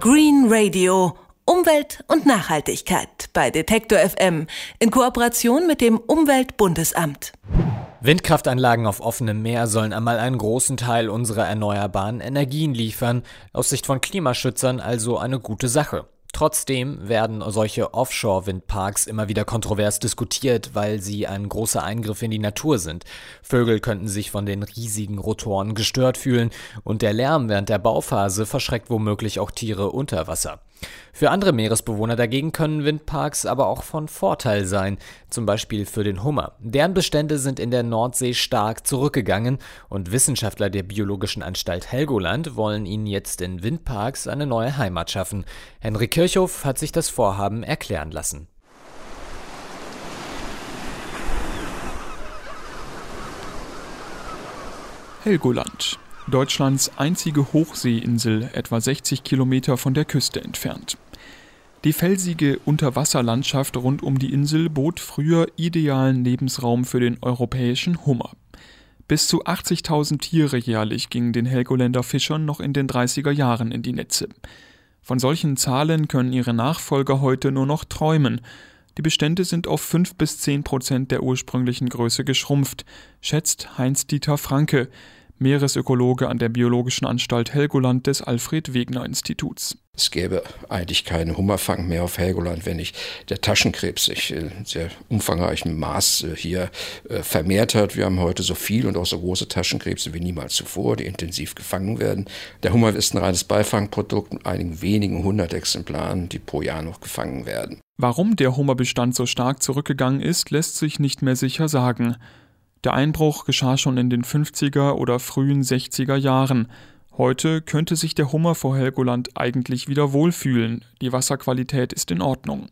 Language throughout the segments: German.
Green Radio. Umwelt und Nachhaltigkeit bei Detektor FM in Kooperation mit dem Umweltbundesamt. Windkraftanlagen auf offenem Meer sollen einmal einen großen Teil unserer erneuerbaren Energien liefern. Aus Sicht von Klimaschützern also eine gute Sache. Trotzdem werden solche Offshore-Windparks immer wieder kontrovers diskutiert, weil sie ein großer Eingriff in die Natur sind. Vögel könnten sich von den riesigen Rotoren gestört fühlen und der Lärm während der Bauphase verschreckt womöglich auch Tiere unter Wasser. Für andere Meeresbewohner dagegen können Windparks aber auch von Vorteil sein, zum Beispiel für den Hummer. Deren Bestände sind in der Nordsee stark zurückgegangen und Wissenschaftler der Biologischen Anstalt Helgoland wollen ihnen jetzt in Windparks eine neue Heimat schaffen. Henrik Kirchhoff hat sich das Vorhaben erklären lassen. Helgoland. Deutschlands einzige Hochseeinsel, etwa 60 Kilometer von der Küste entfernt. Die felsige Unterwasserlandschaft rund um die Insel bot früher idealen Lebensraum für den europäischen Hummer. Bis zu 80.000 Tiere jährlich gingen den Helgoländer Fischern noch in den 30er Jahren in die Netze. Von solchen Zahlen können ihre Nachfolger heute nur noch träumen. Die Bestände sind auf 5 bis 10 Prozent der ursprünglichen Größe geschrumpft, schätzt Heinz-Dieter Franke, Meeresökologe an der Biologischen Anstalt Helgoland des Alfred Wegener Instituts. Es gäbe eigentlich keinen Hummerfang mehr auf Helgoland, wenn nicht der Taschenkrebs sich in sehr umfangreichem Maß äh, hier äh, vermehrt hat. Wir haben heute so viel und auch so große Taschenkrebse wie niemals zuvor, die intensiv gefangen werden. Der Hummer ist ein reines Beifangprodukt mit einigen wenigen hundert Exemplaren, die pro Jahr noch gefangen werden. Warum der Hummerbestand so stark zurückgegangen ist, lässt sich nicht mehr sicher sagen. Der Einbruch geschah schon in den 50er oder frühen 60er Jahren. Heute könnte sich der Hummer vor Helgoland eigentlich wieder wohlfühlen, die Wasserqualität ist in Ordnung.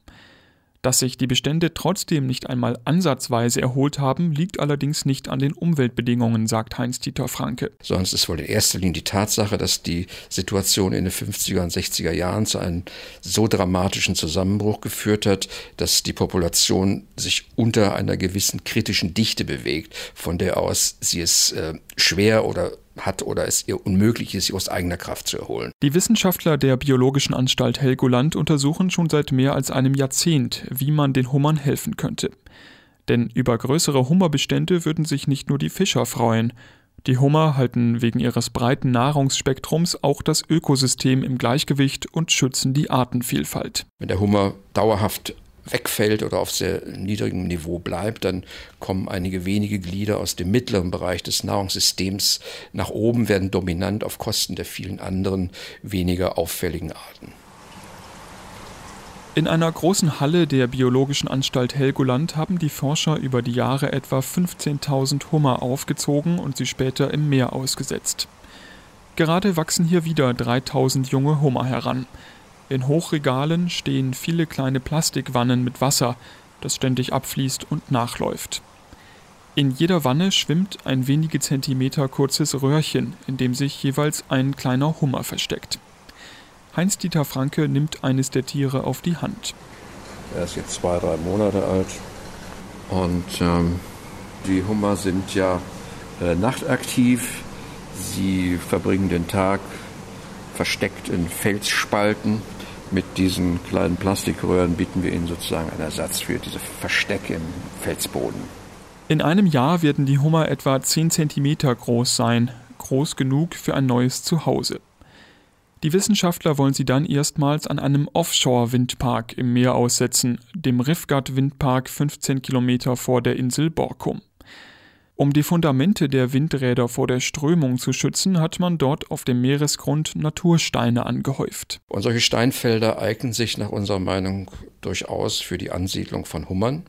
Dass sich die Bestände trotzdem nicht einmal ansatzweise erholt haben, liegt allerdings nicht an den Umweltbedingungen, sagt Heinz-Dieter Franke. Sonst ist wohl in erster Linie die Tatsache, dass die Situation in den 50er und 60er Jahren zu einem so dramatischen Zusammenbruch geführt hat, dass die Population sich unter einer gewissen kritischen Dichte bewegt, von der aus sie es äh, schwer oder hat oder es ihr unmöglich ist, sie aus eigener Kraft zu erholen. Die Wissenschaftler der Biologischen Anstalt Helgoland untersuchen schon seit mehr als einem Jahrzehnt, wie man den Hummern helfen könnte. Denn über größere Hummerbestände würden sich nicht nur die Fischer freuen. Die Hummer halten wegen ihres breiten Nahrungsspektrums auch das Ökosystem im Gleichgewicht und schützen die Artenvielfalt. Wenn der Hummer dauerhaft wegfällt oder auf sehr niedrigem Niveau bleibt, dann kommen einige wenige Glieder aus dem mittleren Bereich des Nahrungssystems nach oben, werden dominant auf Kosten der vielen anderen weniger auffälligen Arten. In einer großen Halle der Biologischen Anstalt Helgoland haben die Forscher über die Jahre etwa 15.000 Hummer aufgezogen und sie später im Meer ausgesetzt. Gerade wachsen hier wieder 3000 junge Hummer heran. In Hochregalen stehen viele kleine Plastikwannen mit Wasser, das ständig abfließt und nachläuft. In jeder Wanne schwimmt ein wenige Zentimeter kurzes Röhrchen, in dem sich jeweils ein kleiner Hummer versteckt. Heinz-Dieter Franke nimmt eines der Tiere auf die Hand. Er ist jetzt zwei, drei Monate alt und ähm, die Hummer sind ja äh, nachtaktiv. Sie verbringen den Tag versteckt in Felsspalten mit diesen kleinen Plastikröhren bieten wir Ihnen sozusagen einen Ersatz für diese Verstecke im Felsboden. In einem Jahr werden die Hummer etwa 10 cm groß sein, groß genug für ein neues Zuhause. Die Wissenschaftler wollen sie dann erstmals an einem Offshore-Windpark im Meer aussetzen, dem Rifgat-Windpark 15 Kilometer vor der Insel Borkum. Um die Fundamente der Windräder vor der Strömung zu schützen, hat man dort auf dem Meeresgrund Natursteine angehäuft. Und solche Steinfelder eignen sich nach unserer Meinung durchaus für die Ansiedlung von Hummern.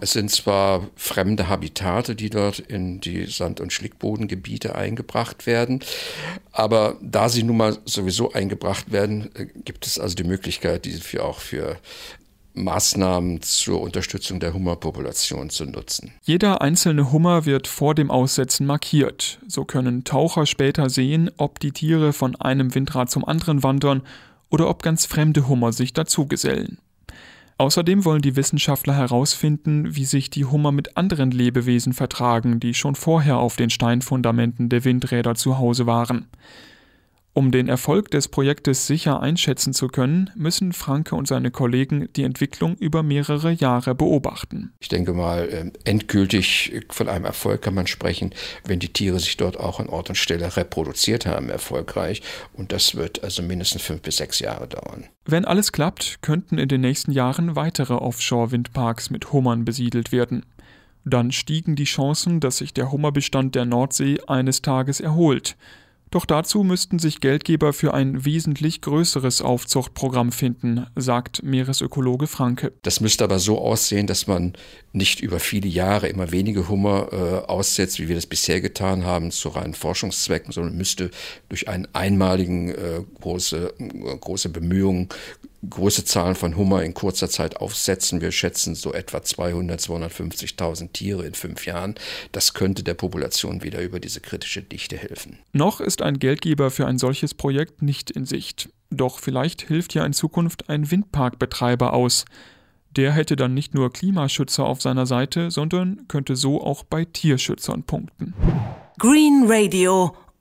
Es sind zwar fremde Habitate, die dort in die Sand- und Schlickbodengebiete eingebracht werden, aber da sie nun mal sowieso eingebracht werden, äh, gibt es also die Möglichkeit, diese für auch für Maßnahmen zur Unterstützung der Hummerpopulation zu nutzen. Jeder einzelne Hummer wird vor dem Aussetzen markiert. So können Taucher später sehen, ob die Tiere von einem Windrad zum anderen wandern oder ob ganz fremde Hummer sich dazugesellen. Außerdem wollen die Wissenschaftler herausfinden, wie sich die Hummer mit anderen Lebewesen vertragen, die schon vorher auf den Steinfundamenten der Windräder zu Hause waren. Um den Erfolg des Projektes sicher einschätzen zu können, müssen Franke und seine Kollegen die Entwicklung über mehrere Jahre beobachten. Ich denke mal, ähm, endgültig von einem Erfolg kann man sprechen, wenn die Tiere sich dort auch an Ort und Stelle reproduziert haben, erfolgreich. Und das wird also mindestens fünf bis sechs Jahre dauern. Wenn alles klappt, könnten in den nächsten Jahren weitere Offshore-Windparks mit Hummern besiedelt werden. Dann stiegen die Chancen, dass sich der Hummerbestand der Nordsee eines Tages erholt. Doch dazu müssten sich Geldgeber für ein wesentlich größeres Aufzuchtprogramm finden, sagt Meeresökologe Franke. Das müsste aber so aussehen, dass man nicht über viele Jahre immer wenige Hummer äh, aussetzt, wie wir das bisher getan haben, zu reinen Forschungszwecken, sondern müsste durch einen einmaligen äh, große, äh, große Bemühungen große Zahlen von Hummer in kurzer Zeit aufsetzen. Wir schätzen so etwa 200, 250.000 Tiere in fünf Jahren. Das könnte der Population wieder über diese kritische Dichte helfen. Noch ist ein Geldgeber für ein solches Projekt nicht in Sicht. Doch vielleicht hilft ja in Zukunft ein Windparkbetreiber aus. Der hätte dann nicht nur Klimaschützer auf seiner Seite, sondern könnte so auch bei Tierschützern punkten. Green Radio